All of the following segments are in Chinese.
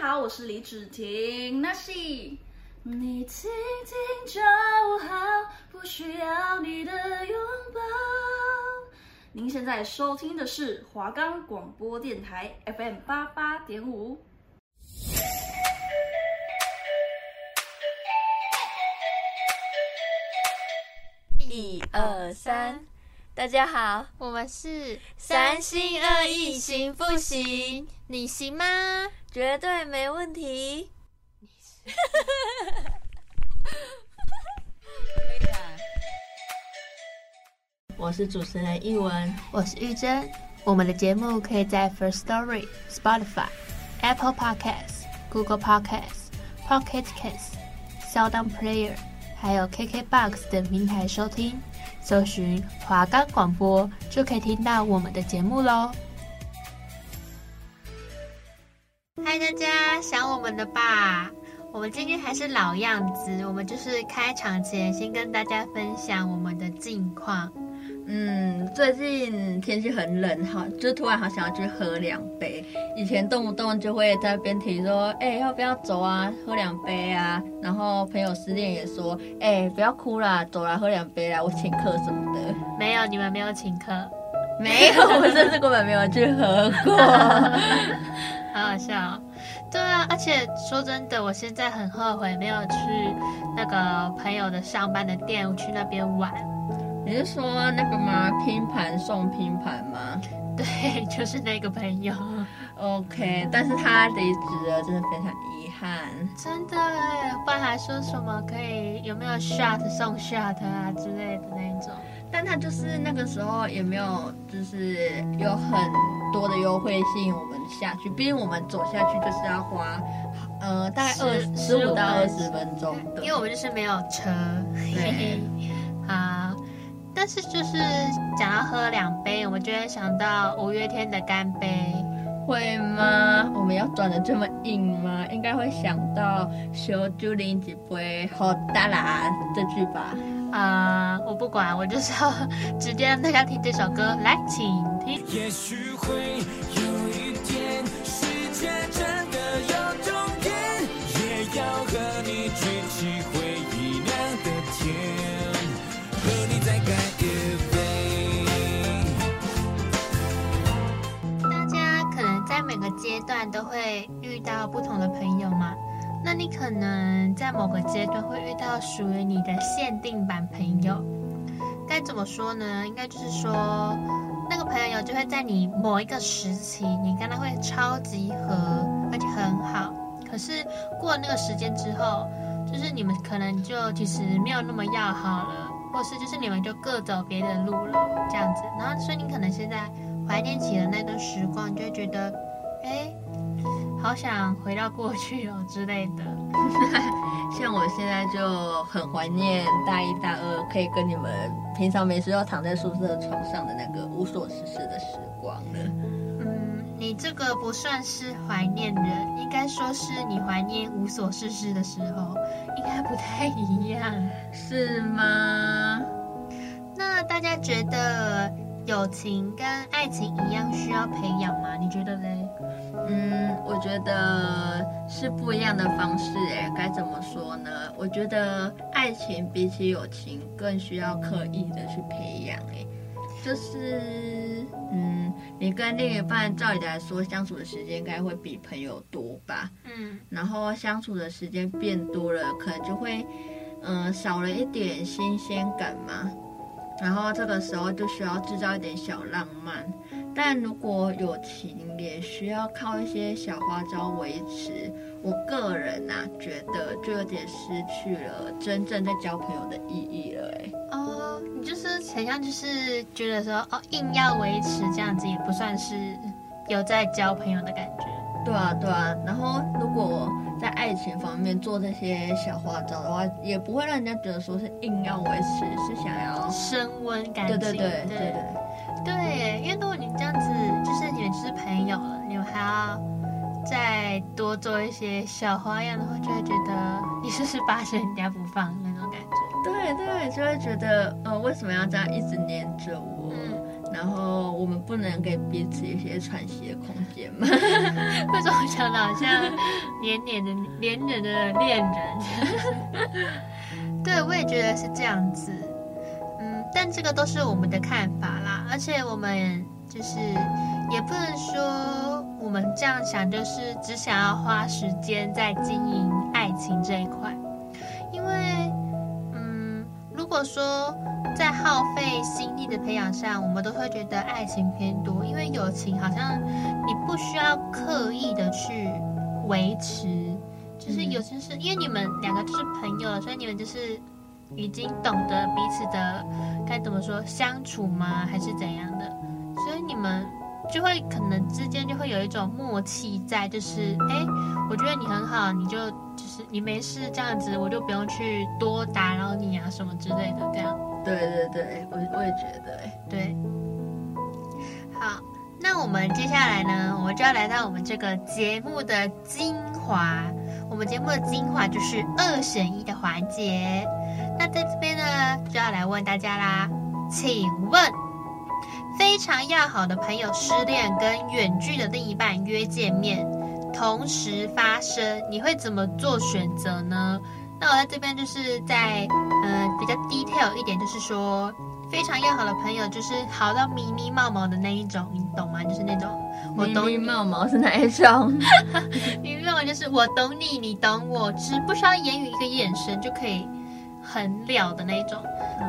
好，我是李芷婷，那是你听听就好，不需要你的拥抱。您现在收听的是华冈广播电台 FM 八八点五。一二三，大家好，我们是三心二意行不行？你行吗？绝对没问题。我是主持人艺文，我是玉珍。我们的节目可以在 First Story、Spotify、Apple Podcasts、Google Podcasts、Pocket Casts、SoundOn Player，还有 KKBox 等平台收听。搜寻华冈广播就可以听到我们的节目喽。嗨，大家想我们的吧？我们今天还是老样子，我们就是开场前先跟大家分享我们的近况。嗯，最近天气很冷，哈，就突然好想要去喝两杯。以前动不动就会在边提说，哎、欸，要不要走啊，喝两杯啊？然后朋友失恋也说，哎、欸，不要哭啦，走啦，喝两杯啦，我请客什么的。没有，你们没有请客，没有，我甚至根本没有去喝过，好好笑哦。对啊，而且说真的，我现在很后悔没有去那个朋友的上班的店去那边玩。你是说那个吗？拼盘送拼盘吗？对，就是那个朋友。OK，但是他离职了，真的非常遗憾。真的哎，不然还说什么可以有没有 shot 送 shot 啊之类的那种。但他就是那个时候也没有，就是有很多的优惠吸引我们下去。毕竟我们走下去就是要花，呃，大概二十五到二十分钟。因为我们就是没有车。对。好。但是就是讲到喝两杯，我们就会想到五月天的《干杯》，会吗？我们要转的这么硬吗？应该会想到“小酒零几杯好大啦”这句吧？啊、呃，我不管，我就是要 直接让大家听这首歌，来，请听。也许会有一天，世界真的有终点，也要和你举起回忆酿的甜，和你再干一杯。大家可能在每个。阶段都会遇到不同的朋友嘛，那你可能在某个阶段会遇到属于你的限定版朋友。该怎么说呢？应该就是说，那个朋友就会在你某一个时期，你跟他会超级合，而且很好。可是过了那个时间之后，就是你们可能就其实没有那么要好了，或是就是你们就各走别的路了，这样子。然后所以你可能现在怀念起了那段时光，你就会觉得。哎，好想回到过去哦之类的。像我现在就很怀念大一、大二可以跟你们平常没事要躺在宿舍床上的那个无所事事的时光了。嗯，你这个不算是怀念的，应该说是你怀念无所事事的时候，应该不太一样，是吗？那大家觉得友情跟爱情一样需要培养吗？你觉得嘞？嗯，我觉得是不一样的方式诶，该怎么说呢？我觉得爱情比起友情更需要刻意的去培养诶，就是嗯，你跟另一半照理来说相处的时间应该会比朋友多吧？嗯，然后相处的时间变多了，可能就会嗯少了一点新鲜感嘛，然后这个时候就需要制造一点小浪漫。但如果友情也需要靠一些小花招维持，我个人呐、啊、觉得就有点失去了真正在交朋友的意义了哎。哦，你就是好像就是觉得说哦，硬要维持这样子也不算是有在交朋友的感觉。对啊，对啊。然后如果在爱情方面做这些小花招的话，也不会让人家觉得说是硬要维持，是想要升温感情。对对对对对。对对，因为如果你这样子，就是你们就是朋友了，你们还要再多做一些小花样的话，就会觉得你是不是扒着人家不放那种感觉。对对，就会觉得，呃，为什么要这样一直黏着我？嗯，然后我们不能给彼此一些喘息的空间吗？为什么想到好像黏黏的、黏黏的恋人？对，我也觉得是这样子。嗯，但这个都是我们的看法啦，而且我们就是也不能说我们这样想就是只想要花时间在经营爱情这一块，因为嗯，如果说。在耗费心力的培养上，我们都会觉得爱情偏多，因为友情好像你不需要刻意的去维持，就是有些是因为你们两个就是朋友了，所以你们就是已经懂得彼此的该怎么说相处吗？还是怎样的？所以你们就会可能之间就会有一种默契在，就是哎，我觉得你很好，你就就是你没事这样子，我就不用去多打扰你啊什么之类的这样。对对对，我我也觉得，对。好，那我们接下来呢，我们就要来到我们这个节目的精华。我们节目的精华就是二选一的环节。那在这边呢，就要来问大家啦，请问，非常要好的朋友失恋，跟远距的另一半约见面，同时发生，你会怎么做选择呢？那我在这边就是在呃比较 detail 一点，就是说非常要好的朋友，就是好到咪咪冒毛的那一种，你懂吗？就是那种我懂咪咪冒毛是哪一种？咪咪冒毛就是我懂你，你懂我，只不需要言语，一个眼神就可以很了的那一种。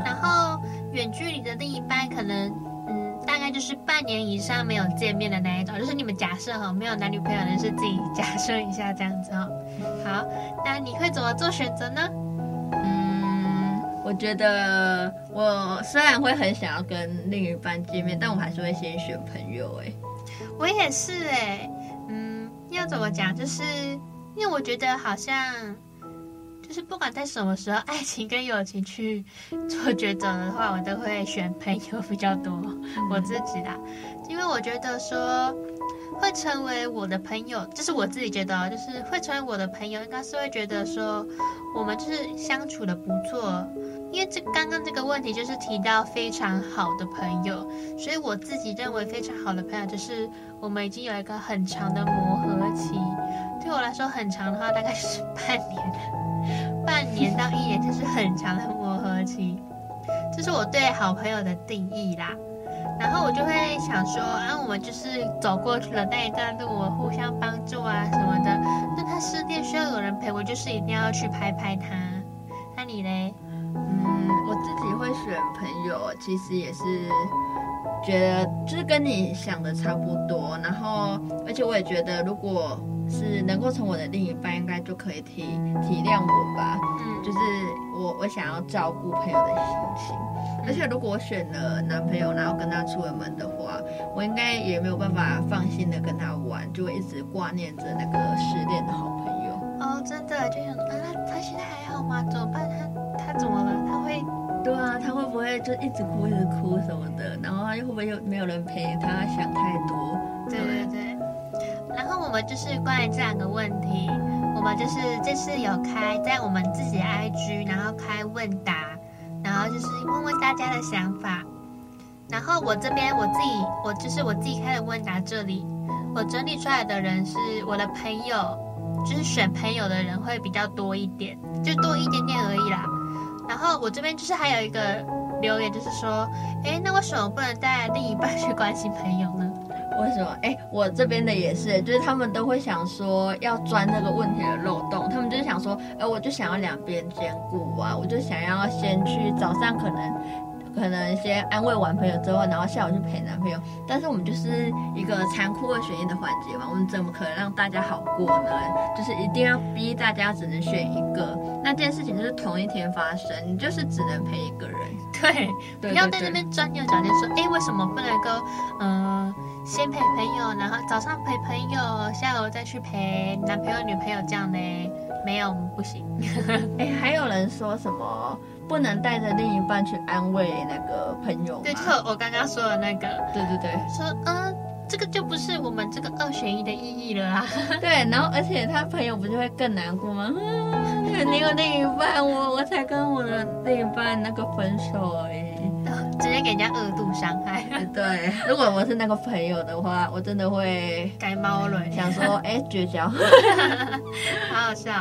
然后远距离的另一半可能。嗯大概就是半年以上没有见面的那一种，就是你们假设哈，没有男女朋友的是自己假设一下这样子哈。好，那你会怎么做选择呢？嗯，我觉得我虽然会很想要跟另一半见面，但我还是会先选朋友哎。我也是哎，嗯，要怎么讲？就是因为我觉得好像。就是不管在什么时候，爱情跟友情去做抉择的话，我都会选朋友比较多。我自己啦，因为我觉得说会成为我的朋友，就是我自己觉得，就是会成为我的朋友，应该是会觉得说我们就是相处的不错。因为这刚刚这个问题就是提到非常好的朋友，所以我自己认为非常好的朋友就是我们已经有一个很长的磨合期。对我来说，很长的话大概是半年。半年到一年就是很长的磨合期，这是我对好朋友的定义啦。然后我就会想说，啊，我们就是走过去了那一段路，我互相帮助啊什么的。那他失恋需要有人陪，我就是一定要去拍拍他。那你嘞？嗯，我自己会选朋友，其实也是觉得就是跟你想的差不多。然后，而且我也觉得如果。是能够从我的另一半，应该就可以体体谅我吧。嗯，就是我我想要照顾朋友的心情，而且如果我选了男朋友，然后跟他出了门的话，我应该也没有办法放心的跟他玩，就会一直挂念着那个失恋的好朋友。哦，真的就想啊，他现在还好吗？怎么办？他他怎么了？他会？对啊，他会不会就一直哭一直哭什么的？然后他又会不会又没有人陪他？想太多。对对对。我们就是关于这两个问题，我们就是这次有开在我们自己的 IG，然后开问答，然后就是问问大家的想法。然后我这边我自己，我就是我自己开的问答这里，我整理出来的人是我的朋友，就是选朋友的人会比较多一点，就多一点点而已啦。然后我这边就是还有一个留言，就是说，哎，那为什么不能带另一半去关心朋友呢？为什么？哎，我这边的也是，就是他们都会想说要钻这个问题的漏洞，他们就是想说，哎，我就想要两边兼顾啊，我就想要先去早上可能。可能先安慰完朋友之后，然后下午去陪男朋友。但是我们就是一个残酷二选一的环节嘛，我们怎么可能让大家好过呢？就是一定要逼大家只能选一个。那件事情就是同一天发生，你就是只能陪一个人。对，不要在那边钻牛角尖，说哎，为什么不能够嗯、呃、先陪朋友，然后早上陪朋友，下午再去陪男朋友女朋友这样呢？没有，不行。哎，还有人说什么？不能带着另一半去安慰那个朋友。对，就是我刚刚说的那个。对对对。说，嗯，这个就不是我们这个二选一的意义了啊。对，然后而且他朋友不就会更难过吗？嗯，你有另一半，我我才跟我的另一半那个分手而已。直接给人家二度伤害。对，如果我是那个朋友的话，我真的会该猫了，想说，哎、欸，绝交，好 好笑。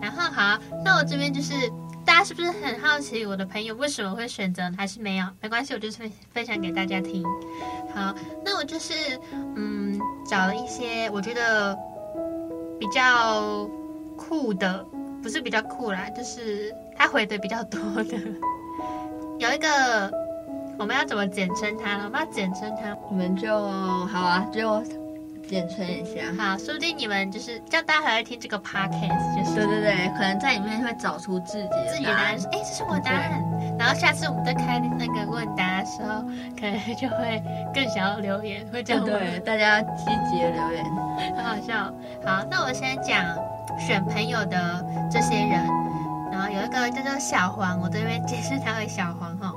然后好，那我这边就是大家是不是很好奇我的朋友为什么会选择？还是没有？没关系，我就是分享给大家听。好，那我就是嗯，找了一些我觉得比较酷的，不是比较酷啦，就是他回的比较多的。有一个我们要怎么简称他呢？我们要简称他，我们就好啊，就。简称一下，好，说不定你们就是叫大家来听这个 podcast，就是对对对，可能在里面会找出自己的自己的答案，哎，这是我的答案。然后下次我们在开那个问答的时候，可能就会更想要留言，会这样对，对，大家积极的留言，很好笑。好，那我先讲选朋友的这些人，然后有一个叫做小黄，我这边解释他为小黄哈，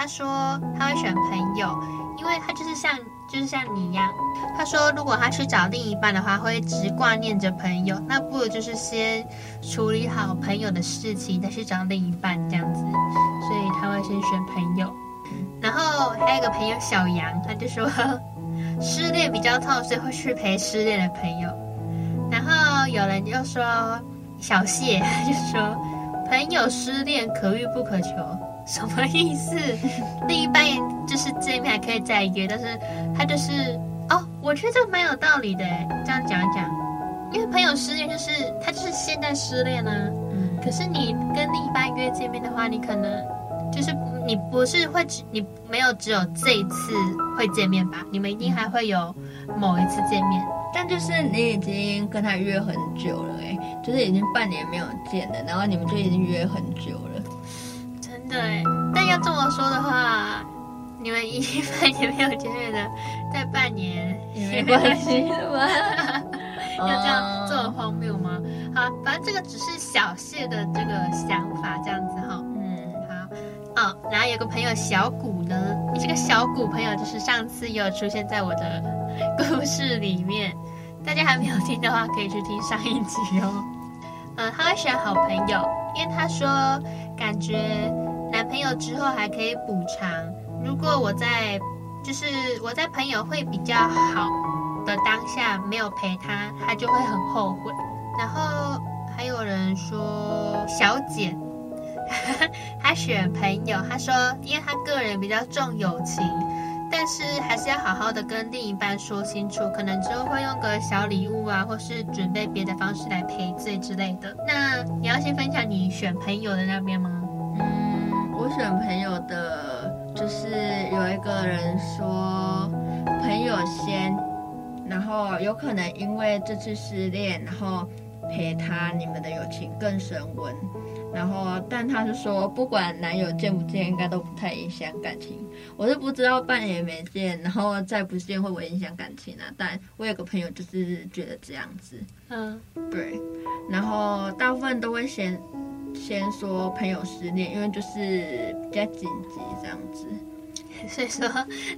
他说他会选朋友，因为他就是像。就是像你一样，他说如果他去找另一半的话，会一直挂念着朋友，那不如就是先处理好朋友的事情，再去找另一半这样子。所以他会先选朋友。然后还有一个朋友小杨，他就说失恋比较痛，所以会去陪失恋的朋友。然后有人就说小谢，他就说朋友失恋可遇不可求。什么意思？另一半就是见面还可以再约，但是他就是哦，我觉得这个蛮有道理的。这样讲一讲，因为朋友失恋就是他就是现在失恋啊。嗯。可是你跟另一半约见面的话，你可能就是你不是会只你没有只有这一次会见面吧？你们一定还会有某一次见面。但就是你已经跟他约很久了，哎，就是已经半年没有见了，然后你们就已经约很久了。对，但要这么说的话，你们一半年没有见面的，在半年也没关系吗？要这样这么荒谬吗？好，反正这个只是小谢的这个想法，这样子哈。嗯，好。哦，然后有个朋友小谷呢，你这个小谷朋友就是上次也有出现在我的故事里面，大家还没有听的话，可以去听上一集哦。嗯，他会选好朋友，因为他说感觉。男朋友之后还可以补偿。如果我在，就是我在朋友会比较好的当下没有陪他，他就会很后悔。然后还有人说小简，他选朋友，他说因为他个人比较重友情，但是还是要好好的跟另一半说清楚，可能之后会用个小礼物啊，或是准备别的方式来赔罪之类的。那你要先分享你选朋友的那边吗？嗯选朋友的，就是有一个人说朋友先，然后有可能因为这次失恋，然后陪他，你们的友情更升温。然后，但他是说，不管男友见不见，应该都不太影响感情。我是不知道半年没见，然后再不见会不会影响感情啊？但我有个朋友就是觉得这样子，嗯，对。然后大部分都会先。先说朋友失恋，因为就是比较紧急这样子，所以说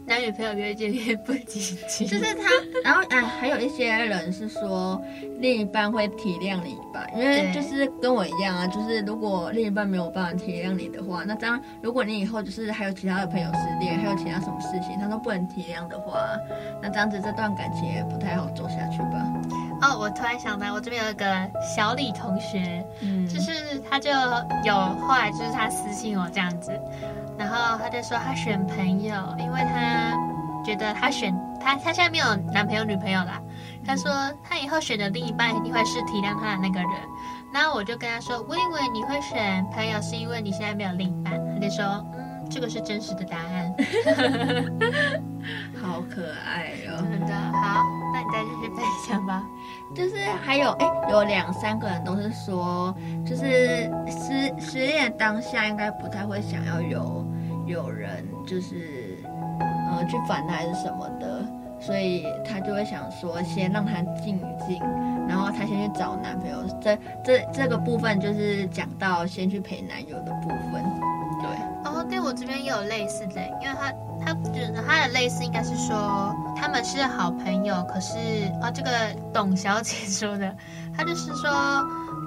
男女朋友约见面不紧急。就是他，然后哎，还有一些人是说另一半会体谅你吧，因为就是跟我一样啊，就是如果另一半没有办法体谅你的话，那这样如果你以后就是还有其他的朋友失恋，还有其他什么事情他都不能体谅的话，那这样子这段感情也不太好走下去吧。哦，我突然想到，我这边有一个小李同学，嗯，就是他就有后来就是他私信我这样子，然后他就说他选朋友，因为他觉得他选他他现在没有男朋友女朋友啦，他说他以后选的另一半一定会是体谅他的那个人，然后我就跟他说，我以为你会选朋友是因为你现在没有另一半，他就说，嗯，这个是真实的答案，好可爱哦，真的好，那你再继续分享吧。就是还有哎，有两三个人都是说，就是失失恋当下应该不太会想要有有人就是呃去烦他还是什么的，所以他就会想说先让他静一静，然后他先去找男朋友。这这这个部分就是讲到先去陪男友的部分。哦，对我这边也有类似的，因为他。他觉得他的类似，应该是说他们是好朋友，可是啊、哦，这个董小姐 说的，他就是说，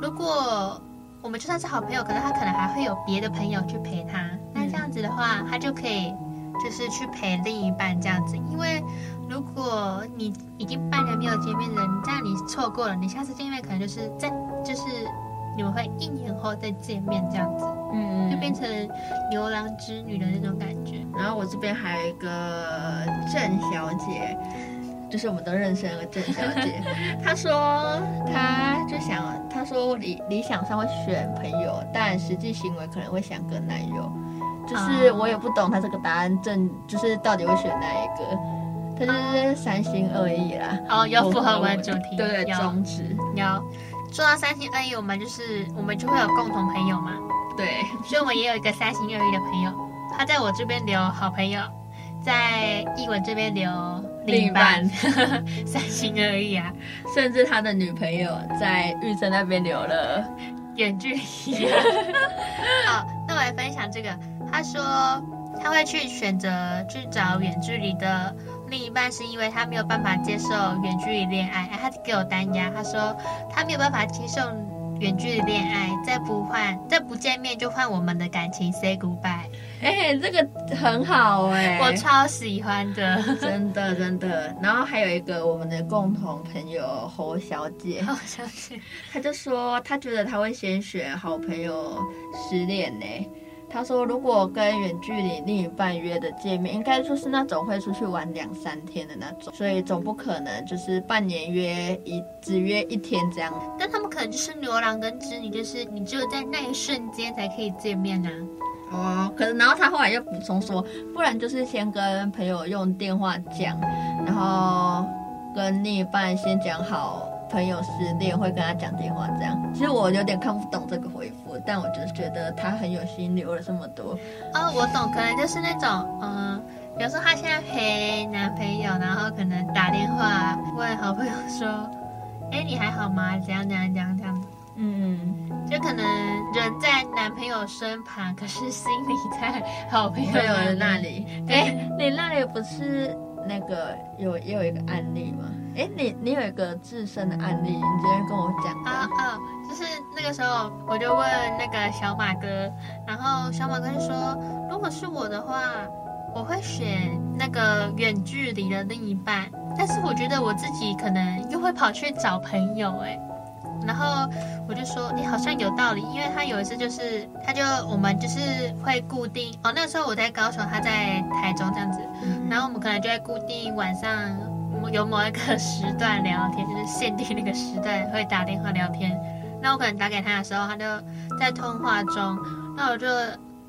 如果我们就算是好朋友，可是他可能还会有别的朋友去陪他，那这样子的话，他就可以就是去陪另一半这样子，因为如果你已经半年没有见面了，你，这样你错过了，你下次见面可能就是在就是你们会一年后再见面这样子，嗯，就变成牛郎织女的那种感觉。然后我这边还有一个郑小姐。就是我们都认识那个郑小姐，她说她就想，她说理理想上会选朋友，但实际行为可能会想跟男友。就是我也不懂她这个答案正就是到底会选哪一个，她就是三心二意啦。哦，要符合我们的主题，对对，宗旨。要说到三心二意，我们就是我们就会有共同朋友嘛。对，所以我们也有一个三心二意的朋友，他在我这边留好朋友，在译文这边留。另一半，三心二意啊！甚至他的女朋友在玉珍那边留了远距离。好，那我来分享这个。他说他会去选择去找远距离的另一半，是因为他没有办法接受远距离恋爱。他给我单压，他说他没有办法接受。远距离恋爱，再不换，再不见面就换我们的感情，say goodbye。哎、欸，这个很好哎、欸，我超喜欢的，真的真的。然后还有一个我们的共同朋友侯小姐，侯小姐，她就说她觉得她会先选好朋友失恋呢。他说：“如果跟远距离另一半约的见面，应该就是那种会出去玩两三天的那种，所以总不可能就是半年约一只约一天这样。但他们可能就是牛郎跟织女，就是你只有在那一瞬间才可以见面呢、啊。哦，可是然后他后来又补充说，不然就是先跟朋友用电话讲，然后跟另一半先讲好。”朋友失恋会跟他讲电话，这样其实我有点看不懂这个回复，但我就是觉得他很有心，留了这么多。哦，我懂，可能就是那种，嗯，比如说他现在陪男朋友，然后可能打电话问好朋友说，哎，你还好吗？怎样怎样怎样这样。嗯，就可能人在男朋友身旁，可是心里在好朋友的那里。哎，你那里不是那个有也有一个案例嘛？哎，你你有一个自身的案例，你今天跟我讲啊啊，就是那个时候我就问那个小马哥，然后小马哥就说，如果是我的话，我会选那个远距离的另一半，但是我觉得我自己可能又会跑去找朋友哎，然后我就说，你好像有道理，因为他有一次就是，他就我们就是会固定哦，那时候我在高雄，他在台中这样子，然后我们可能就会固定晚上。有某一个 时段聊天，就是限定那个时段会打电话聊天。那我可能打给他的时候，他就在通话中，那我就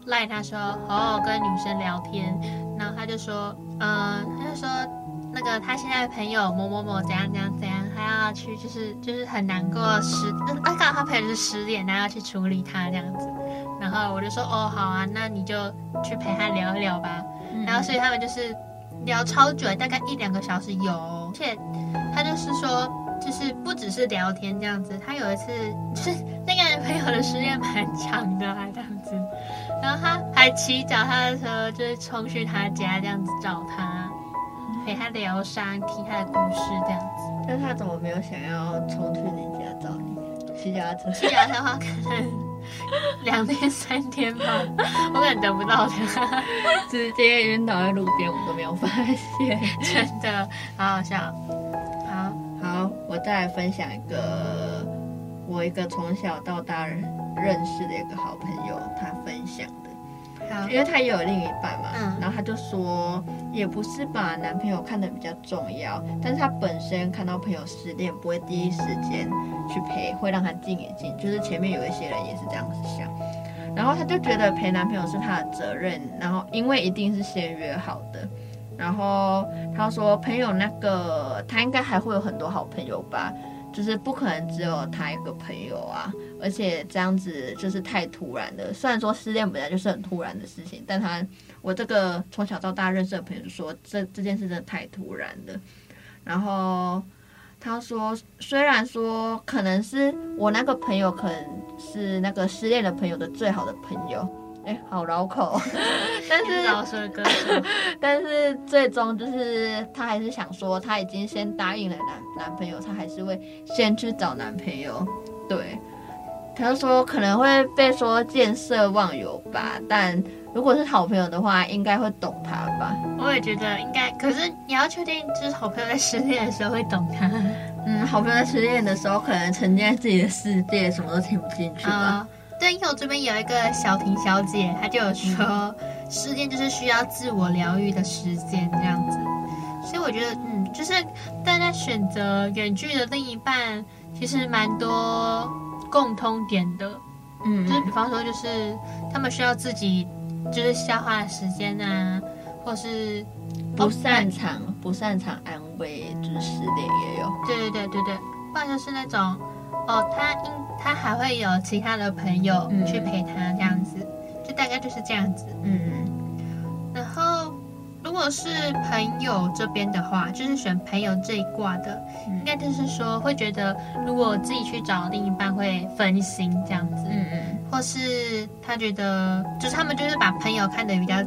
赖他说好好跟女生聊天。然后他就说，嗯，他就说那个他现在的朋友某某某怎样怎样怎样，还要去就是就是很难过失，啊，刚好他朋友是失恋，然后要去处理他这样子。然后我就说哦好啊，那你就去陪他聊一聊吧。然后所以他们就是。聊超久，大概一两个小时有，而且他就是说，就是不只是聊天这样子，他有一次就是那个人朋友的时间蛮长的，还这样子，然后他还骑脚踏车就是冲去他家这样子找他，陪他疗伤，听他的故事这样子。但他怎么没有想要冲去你家找你？骑脚踏车？骑脚踏车的话可能。两天三天吧，我可能等不到他，直接晕倒在路边，我都没有发现，真的好好笑。好好，我再来分享一个我一个从小到大认识的一个好朋友，他分享。因为她也有另一半嘛，嗯，然后她就说，也不是把男朋友看得比较重要，但是她本身看到朋友失恋，不会第一时间去陪，会让他静一静。就是前面有一些人也是这样子想，然后她就觉得陪男朋友是她的责任，然后因为一定是先约好的，然后她说朋友那个她应该还会有很多好朋友吧。就是不可能只有他一个朋友啊，而且这样子就是太突然了。虽然说失恋本来就是很突然的事情，但他我这个从小到大认识的朋友说，这这件事真的太突然了。然后他说，虽然说可能是我那个朋友，可能是那个失恋的朋友的最好的朋友。哎，好绕口，但是老师哥，但是最终就是他还是想说，他已经先答应了男男朋友，他还是会先去找男朋友。对，他就说可能会被说见色忘友吧，但如果是好朋友的话，应该会懂他吧？我也觉得应该，可是你要确定，就是好朋友在失恋的时候会懂他。嗯，好朋友在失恋的时候，可能沉浸在自己的世界，什么都听不进去吧。Uh, 对，因为我这边有一个小婷小姐，她就有说，失恋就是需要自我疗愈的时间这样子。所以我觉得，嗯，就是大家选择远距的另一半，其实蛮多共通点的。嗯，就是比方说，就是他们需要自己就是消化时间啊，或是不擅长、不擅长安慰，就是失恋也有。对对对对对，或者是那种哦，他应他还会有其他的朋友去陪他这样子，嗯、就大概就是这样子。嗯，然后如果是朋友这边的话，就是选朋友这一卦的，嗯、应该就是说会觉得，如果自己去找另一半会分心这样子。嗯嗯，或是他觉得，就是他们就是把朋友看得比较。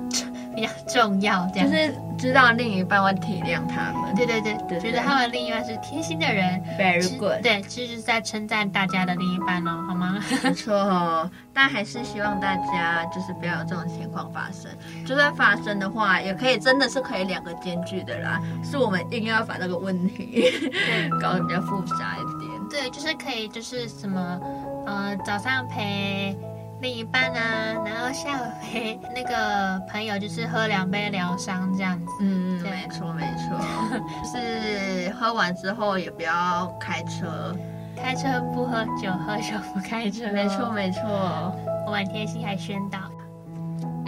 比较重要，这样就是知道另一半会体谅他们。对对对，对对觉得他们另一半是贴心的人。Very good。对，其实是在称赞大家的另一半哦，好吗？没错哦，但还是希望大家就是不要有这种情况发生。就算发生的话，也可以真的是可以两个兼具的啦。是我们硬要把这个问题 搞得比较复杂一点。对，就是可以，就是什么，呃，早上陪。另一半啊，然后下午陪那个朋友，就是喝两杯疗伤这样子。嗯，对没错没错，就是喝完之后也不要开车，开车不喝酒，喝酒不开车。没错没错，我蛮贴心还宣导。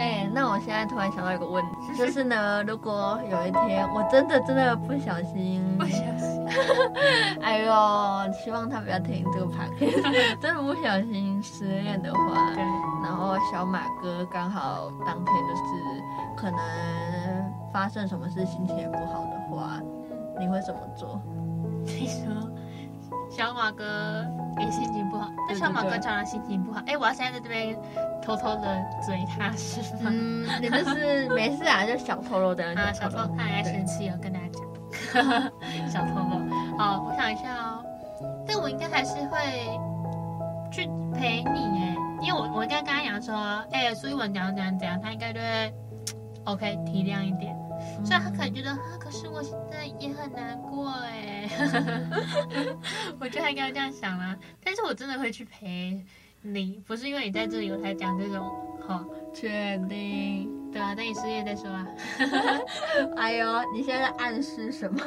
哎，那我现在突然想到一个问题，就是呢，如果有一天我真的真的不小心，不小心，哎呦，希望他不要听这个 podcast，真的不小心失恋的话，对，然后小马哥刚好当天就是可能发生什么事，心情也不好的话，你会怎么做？你说。小马哥也心情不好，但小马哥常常心情不好。哎，我要现在在这边偷偷的追他，是吗？嗯，你们是没事啊，就小透露的啊，小偷他爱生气哦，跟大家讲，小透露。好，我想一下哦，但我应该还是会去陪你哎，因为我我应该跟他讲说，哎，所以我怎样怎样怎样，他应该就会 OK 体谅一点。虽然他可能觉得啊，可是我现在也很难过哎，我觉得他应该这样想啦。但是我真的会去陪你，不是因为你在这里我才讲这种哈。确定？对啊，等你失业再说啊。哎呦，你现在在暗示什么？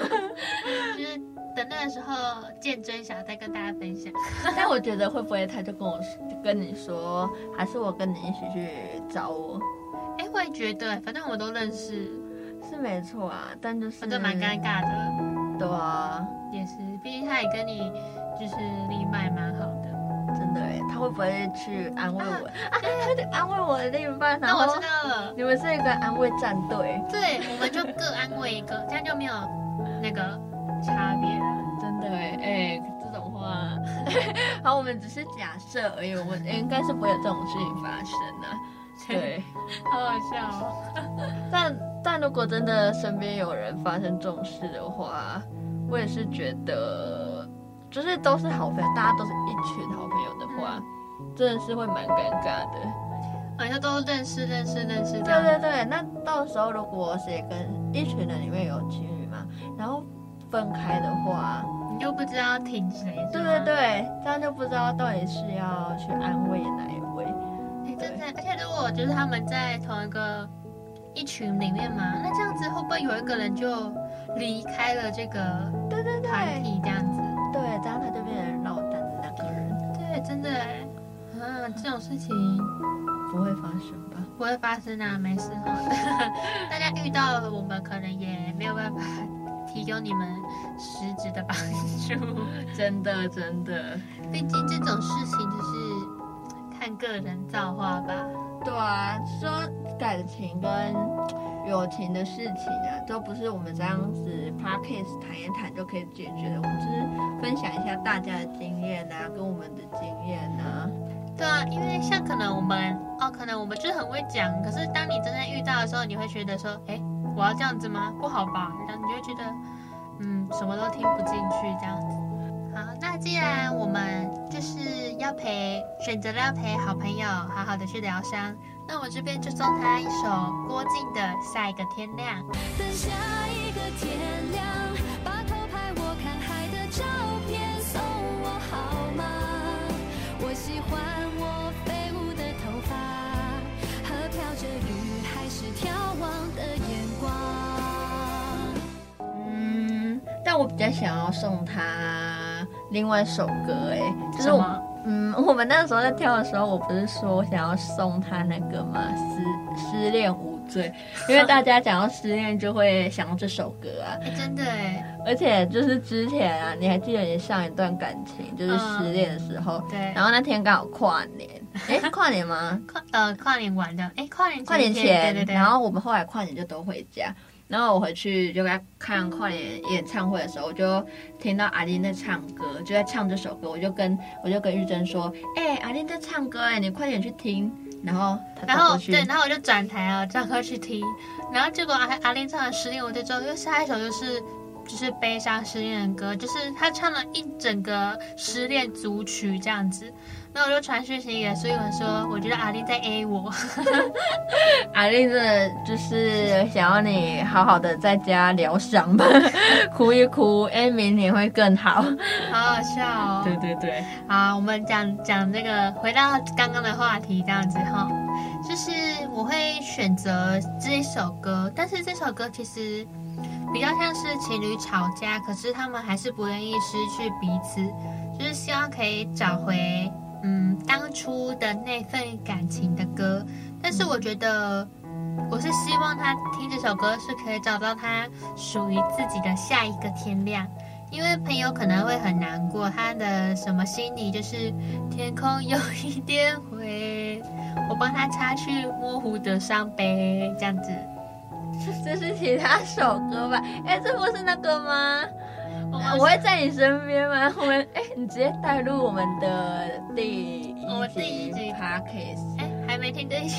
就是等那个时候见真想再跟大家分享。但我觉得会不会他就跟我就跟你说，还是我跟你一起去找我？哎，我也觉得，反正我们都认识。是没错啊，但就是反正蛮尴尬的，对啊，也是，毕竟他也跟你就是另一半蛮好的，真的哎，他会不会去安慰我？啊，他就安慰我的另一半，那我知道了，你们是一个安慰战队，对，我们就各安慰一个，这样就没有那个差别了，真的哎，哎，这种话，好，我们只是假设而已，我们应该是不会有这种事情发生的，对，好好笑哦，但。但如果真的身边有人发生这种事的话，我也是觉得，就是都是好朋友，大家都是一群好朋友的话，真的是会蛮尴尬的。好像都认识、认识、认识。对对对，那到时候如果谁跟一群人里面有情侣嘛，然后分开的话，你就不知道听谁。对对对，这样就不知道到底是要去安慰哪一位。哎，真的，而且如果就是他们在同一个。一群里面嘛，那这样子会不会有一个人就离开了这个对对对团体这样子？对，这样他就变成落单的那个人。对，真的，啊，这种事情不会发生吧？不会发生啊，没事哈。大家遇到了，我们可能也没有办法提供你们实质的帮助。真的，真的，毕竟这种事情就是看个人造化吧。对啊，说感情跟友情的事情啊，都不是我们这样子 podcast 谈一谈就可以解决的。我们只是分享一下大家的经验啊，跟我们的经验啊。对啊，因为像可能我们哦，可能我们就是很会讲，可是当你真正遇到的时候，你会觉得说，哎，我要这样子吗？不好吧？然后你就觉得，嗯，什么都听不进去这样子。好，那既然我们就是要陪，选择了要陪好朋友，好好的去疗伤，那我这边就送他一首郭靖的《下一个天亮》。等下一个天亮，把偷拍我看海的照片送我好吗？我喜欢我飞舞的头发和飘着雨还是眺望的眼光。嗯，但我比较想要送他另外一首歌，哎，就是我。嗯，我们那时候在跳的时候，我不是说我想要送他那个吗？失失恋无罪，因为大家讲到失恋就会想到这首歌啊。欸、真的哎，而且就是之前啊，你还记得你上一段感情就是失恋的时候，嗯、对，然后那天刚好跨年，哎，跨年吗？跨呃跨年完的，哎，跨年跨年前，对对对，然后我们后来跨年就都回家。然后我回去就在看跨年演唱会的时候，我就听到阿玲在唱歌，就在唱这首歌，我就跟我就跟玉珍说：“哎、欸，阿玲在唱歌，哎，你快点去听。”然后他然后对，然后我就转台啊，转过去听。然后结果阿阿玲唱了失恋，我就知道，因为下一首就是就是悲伤失恋的歌，就是他唱了一整个失恋组曲这样子。那我就传讯息给苏一文说，我觉得阿丽在 A 我。阿丽真的就是想要你好好的在家疗伤吧，哭一哭，哎，明年会更好。好好笑哦。对对对。好，我们讲讲这个，回到刚刚的话题，这样子哈，就是我会选择这一首歌，但是这首歌其实比较像是情侣吵架，可是他们还是不愿意失去彼此，就是希望可以找回。嗯，当初的那份感情的歌，但是我觉得，我是希望他听这首歌是可以找到他属于自己的下一个天亮，因为朋友可能会很难过，他的什么心里就是天空有一点灰，我帮他擦去模糊的伤悲，这样子。这是其他首歌吧？哎，这不是那个吗？我会在你身边吗？我们哎，你直接带入我们的第一集，我们第一集 podcast，哎，还没听这一集，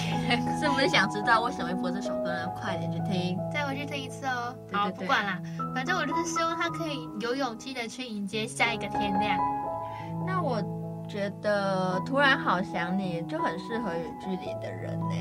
是不是想知道为什么会播这首歌呢？快点去听，再回去听一次哦。对对对。好，不管啦，反正我就是希望他可以有勇气的去迎接下一个天亮。那我觉得突然好想你就很适合远距离的人呢。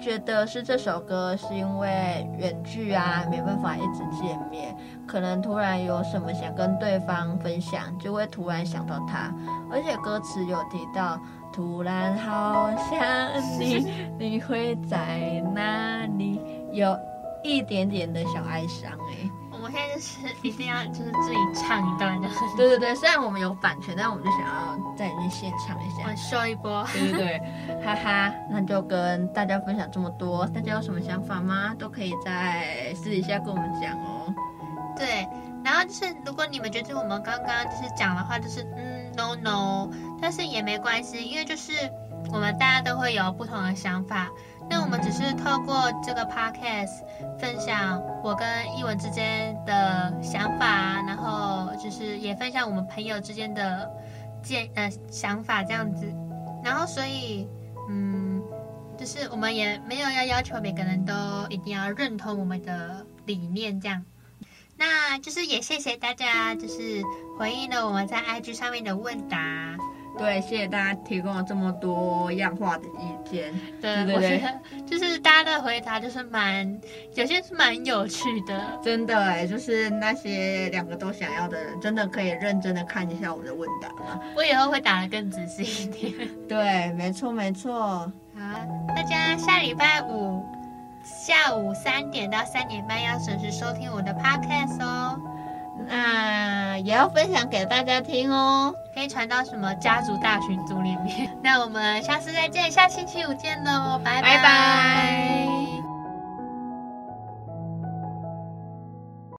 觉得是这首歌，是因为远距啊，没办法一直见面，可能突然有什么想跟对方分享，就会突然想到他。而且歌词有提到，突然好想你，你会在哪里？有一点点的小哀伤哎。我们现在就是一定要就是自己唱一段，就是对对对，虽然我们有版权，但我们就想要在里面现唱一下，秀一波，对对对，哈哈，那就跟大家分享这么多，大家有什么想法吗？都可以在私底下跟我们讲哦。对，然后就是如果你们觉得我们刚刚就是讲的话就是嗯 no no，但是也没关系，因为就是我们大家都会有不同的想法。那我们只是透过这个 podcast 分享我跟艺文之间的想法，然后就是也分享我们朋友之间的见呃想法这样子，然后所以嗯，就是我们也没有要要求每个人都一定要认同我们的理念这样，那就是也谢谢大家就是回应了我们在 IG 上面的问答。对，谢谢大家提供了这么多样化的意见。对，对对对，我觉得 就是大家的回答就是蛮，有些是蛮有趣的。真的哎，就是那些两个都想要的人，真的可以认真的看一下我们的问答吗？我以后会打的更仔细一点。对，没错没错。好，大家下礼拜五下午三点到三点半要准时收听我的 podcast 哦。那也要分享给大家听哦，可以传到什么家族大群组里面。那我们下次再见，下星期五见喽，拜拜。拜拜。